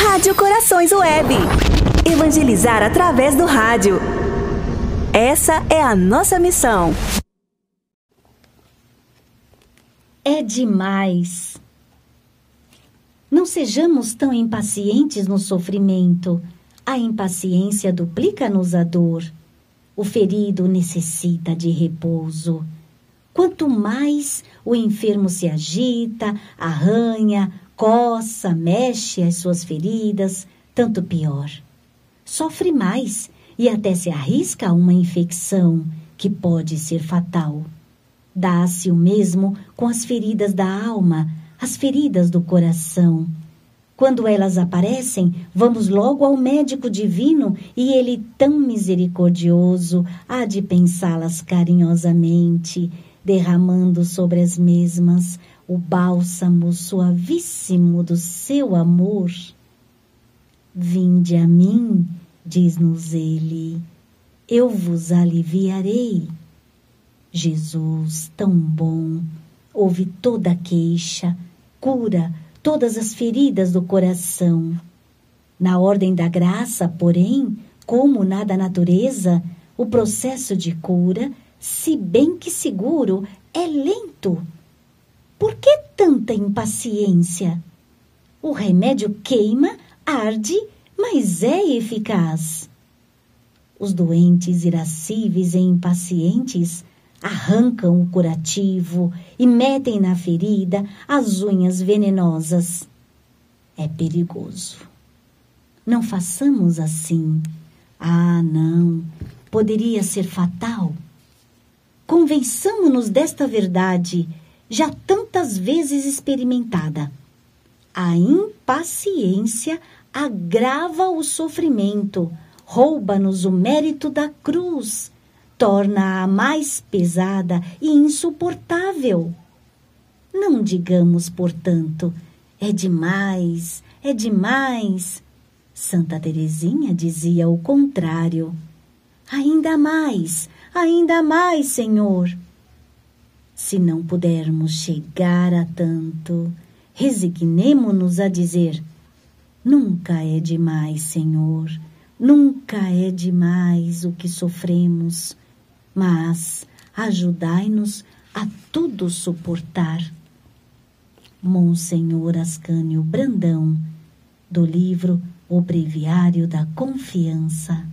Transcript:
Rádio Corações Web. Evangelizar através do rádio. Essa é a nossa missão. É demais. Não sejamos tão impacientes no sofrimento. A impaciência duplica-nos a dor. O ferido necessita de repouso. Quanto mais o enfermo se agita, arranha, coça, mexe as suas feridas, tanto pior. Sofre mais e até se arrisca a uma infecção que pode ser fatal. Dá-se o mesmo com as feridas da alma, as feridas do coração. Quando elas aparecem, vamos logo ao médico divino e ele, tão misericordioso, há de pensá-las carinhosamente, derramando sobre as mesmas o bálsamo suavíssimo do seu amor. Vinde a mim, diz-nos ele, eu vos aliviarei. Jesus, tão bom, ouve toda queixa, cura todas as feridas do coração. Na ordem da graça, porém, como na da natureza, o processo de cura, se bem que seguro, é lento. Por que tanta impaciência? O remédio queima, arde, mas é eficaz. Os doentes irascíveis e impacientes arrancam o curativo e metem na ferida as unhas venenosas. É perigoso. Não façamos assim. Ah, não, poderia ser fatal. Convençamo-nos desta verdade, já tantas vezes experimentada. A impaciência agrava o sofrimento, rouba-nos o mérito da cruz torna-a mais pesada e insuportável. Não digamos, portanto, é demais, é demais. Santa Teresinha dizia o contrário. Ainda mais, ainda mais, Senhor. Se não pudermos chegar a tanto, resignemo-nos a dizer: Nunca é demais, Senhor, nunca é demais o que sofremos mas ajudai-nos a tudo suportar. Monsenhor Ascânio Brandão, do livro O Breviário da Confiança.